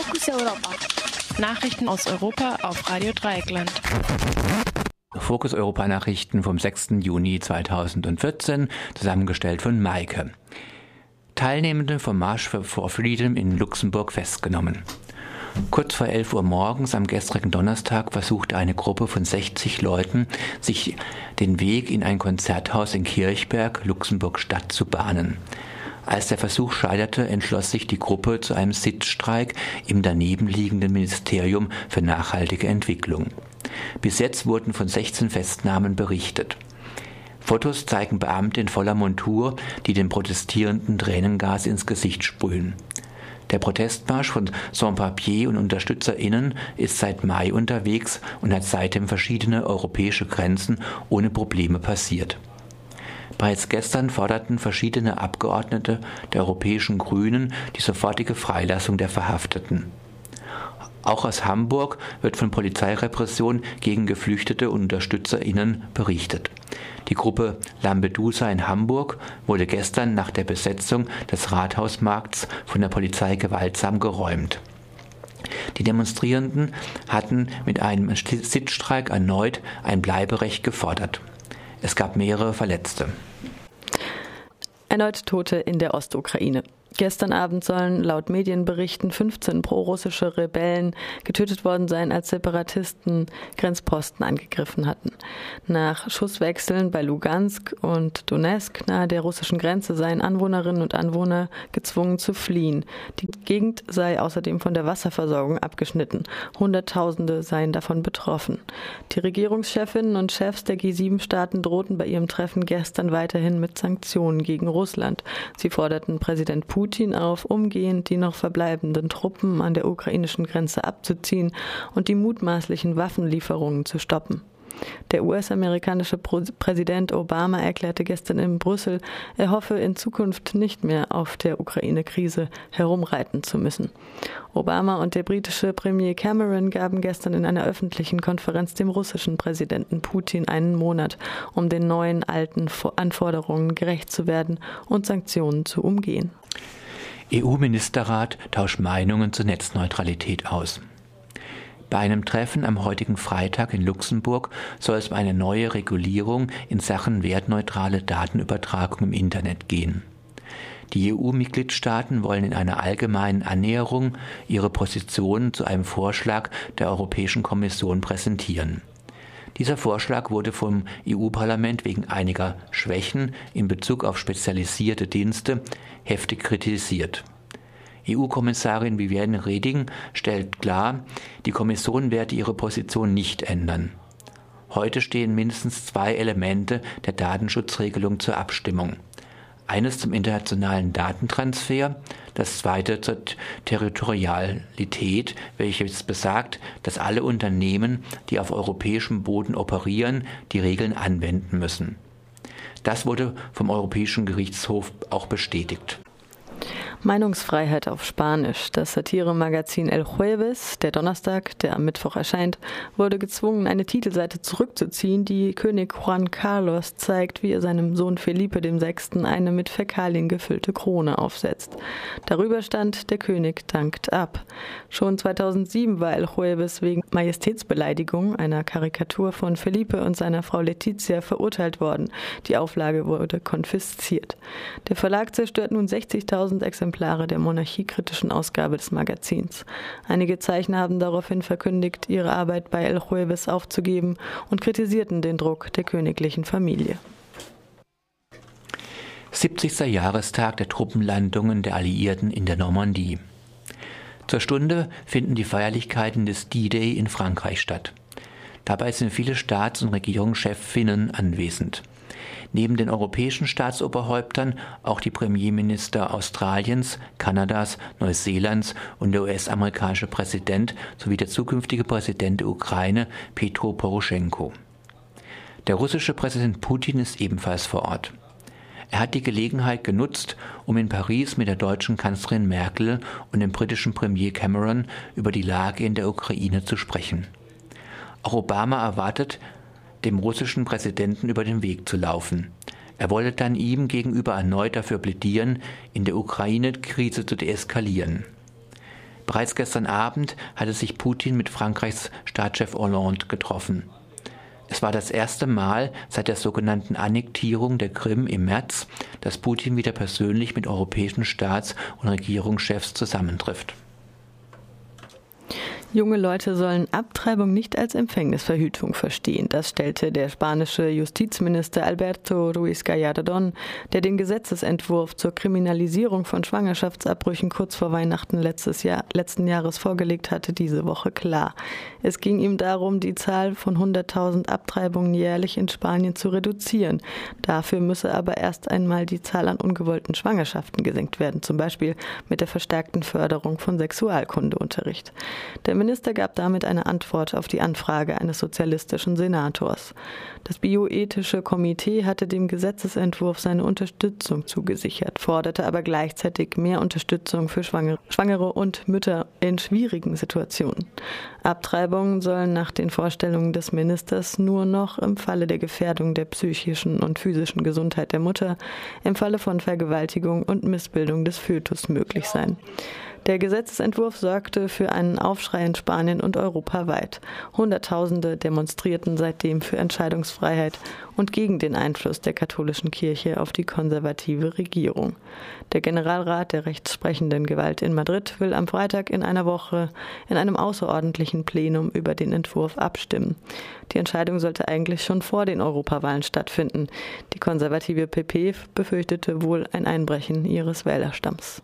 Fokus Europa. Nachrichten aus Europa auf Radio Dreieckland. Fokus Europa Nachrichten vom 6. Juni 2014, zusammengestellt von Maike. Teilnehmende vom March for Freedom in Luxemburg festgenommen. Kurz vor 11 Uhr morgens am gestrigen Donnerstag versuchte eine Gruppe von 60 Leuten, sich den Weg in ein Konzerthaus in Kirchberg, Luxemburg-Stadt, zu bahnen. Als der Versuch scheiterte, entschloss sich die Gruppe zu einem Sitzstreik im danebenliegenden Ministerium für nachhaltige Entwicklung. Bis jetzt wurden von 16 Festnahmen berichtet. Fotos zeigen Beamte in voller Montur, die den Protestierenden Tränengas ins Gesicht sprühen. Der Protestmarsch von Sans-Papier und UnterstützerInnen ist seit Mai unterwegs und hat seitdem verschiedene europäische Grenzen ohne Probleme passiert. Bereits gestern forderten verschiedene Abgeordnete der Europäischen Grünen die sofortige Freilassung der Verhafteten. Auch aus Hamburg wird von Polizeirepression gegen Geflüchtete und UnterstützerInnen berichtet. Die Gruppe Lampedusa in Hamburg wurde gestern nach der Besetzung des Rathausmarkts von der Polizei gewaltsam geräumt. Die Demonstrierenden hatten mit einem Sitzstreik erneut ein Bleiberecht gefordert. Es gab mehrere Verletzte. Erneut Tote in der Ostukraine. Gestern Abend sollen laut Medienberichten 15 prorussische Rebellen getötet worden sein, als Separatisten Grenzposten angegriffen hatten. Nach Schusswechseln bei Lugansk und Donetsk nahe der russischen Grenze seien Anwohnerinnen und Anwohner gezwungen zu fliehen. Die Gegend sei außerdem von der Wasserversorgung abgeschnitten. Hunderttausende seien davon betroffen. Die Regierungschefinnen und Chefs der G7-Staaten drohten bei ihrem Treffen gestern weiterhin mit Sanktionen gegen Russland. Sie forderten Präsident Putin Putin auf, umgehend die noch verbleibenden Truppen an der ukrainischen Grenze abzuziehen und die mutmaßlichen Waffenlieferungen zu stoppen. Der US-amerikanische Präsident Obama erklärte gestern in Brüssel, er hoffe in Zukunft nicht mehr auf der Ukraine-Krise herumreiten zu müssen. Obama und der britische Premier Cameron gaben gestern in einer öffentlichen Konferenz dem russischen Präsidenten Putin einen Monat, um den neuen alten Anforderungen gerecht zu werden und Sanktionen zu umgehen. EU-Ministerrat tauscht Meinungen zur Netzneutralität aus. Bei einem Treffen am heutigen Freitag in Luxemburg soll es um eine neue Regulierung in Sachen wertneutrale Datenübertragung im Internet gehen. Die EU-Mitgliedstaaten wollen in einer allgemeinen Annäherung ihre Positionen zu einem Vorschlag der Europäischen Kommission präsentieren. Dieser Vorschlag wurde vom EU-Parlament wegen einiger Schwächen in Bezug auf spezialisierte Dienste heftig kritisiert. EU-Kommissarin Viviane Reding stellt klar, die Kommission werde ihre Position nicht ändern. Heute stehen mindestens zwei Elemente der Datenschutzregelung zur Abstimmung. Eines zum internationalen Datentransfer, das zweite zur Territorialität, welches besagt, dass alle Unternehmen, die auf europäischem Boden operieren, die Regeln anwenden müssen. Das wurde vom Europäischen Gerichtshof auch bestätigt. Meinungsfreiheit auf Spanisch. Das Satiremagazin El Jueves, der Donnerstag, der am Mittwoch erscheint, wurde gezwungen, eine Titelseite zurückzuziehen, die König Juan Carlos zeigt, wie er seinem Sohn Felipe VI. eine mit Fäkalien gefüllte Krone aufsetzt. Darüber stand, der König dankt ab. Schon 2007 war El Jueves wegen Majestätsbeleidigung, einer Karikatur von Felipe und seiner Frau Letizia, verurteilt worden. Die Auflage wurde konfisziert. Der Verlag zerstört nun 60.000 Exemplare Exemplare der monarchiekritischen Ausgabe des Magazins. Einige Zeichner haben daraufhin verkündigt, ihre Arbeit bei El Jueves aufzugeben und kritisierten den Druck der königlichen Familie. 70. Jahrestag der Truppenlandungen der Alliierten in der Normandie. Zur Stunde finden die Feierlichkeiten des D-Day in Frankreich statt. Dabei sind viele Staats- und Regierungschefinnen anwesend neben den europäischen Staatsoberhäuptern auch die Premierminister Australiens, Kanadas, Neuseelands und der US-amerikanische Präsident sowie der zukünftige Präsident der Ukraine, Petro Poroschenko. Der russische Präsident Putin ist ebenfalls vor Ort. Er hat die Gelegenheit genutzt, um in Paris mit der deutschen Kanzlerin Merkel und dem britischen Premier Cameron über die Lage in der Ukraine zu sprechen. Auch Obama erwartet, dem russischen Präsidenten über den Weg zu laufen. Er wolle dann ihm gegenüber erneut dafür plädieren, in der Ukraine Krise zu deeskalieren. Bereits gestern Abend hatte sich Putin mit Frankreichs Staatschef Hollande getroffen. Es war das erste Mal seit der sogenannten Annektierung der Krim im März, dass Putin wieder persönlich mit europäischen Staats- und Regierungschefs zusammentrifft. Junge Leute sollen Abtreibung nicht als Empfängnisverhütung verstehen. Das stellte der spanische Justizminister Alberto Ruiz Gallardón, der den Gesetzesentwurf zur Kriminalisierung von Schwangerschaftsabbrüchen kurz vor Weihnachten letztes Jahr, letzten Jahres vorgelegt hatte, diese Woche klar. Es ging ihm darum, die Zahl von 100.000 Abtreibungen jährlich in Spanien zu reduzieren. Dafür müsse aber erst einmal die Zahl an ungewollten Schwangerschaften gesenkt werden, zum Beispiel mit der verstärkten Förderung von Sexualkundeunterricht. Der Minister gab damit eine Antwort auf die Anfrage eines sozialistischen Senators. Das bioethische Komitee hatte dem Gesetzesentwurf seine Unterstützung zugesichert, forderte aber gleichzeitig mehr Unterstützung für Schwangere und Mütter in schwierigen Situationen. Abtreibungen sollen nach den Vorstellungen des Ministers nur noch im Falle der Gefährdung der psychischen und physischen Gesundheit der Mutter, im Falle von Vergewaltigung und Missbildung des Fötus möglich sein. Der Gesetzentwurf sorgte für einen Aufschrei in Spanien und europaweit. Hunderttausende demonstrierten seitdem für Entscheidungsfreiheit und gegen den Einfluss der katholischen Kirche auf die konservative Regierung. Der Generalrat der rechtssprechenden Gewalt in Madrid will am Freitag in einer Woche in einem außerordentlichen Plenum über den Entwurf abstimmen. Die Entscheidung sollte eigentlich schon vor den Europawahlen stattfinden. Die konservative PP befürchtete wohl ein Einbrechen ihres Wählerstamms.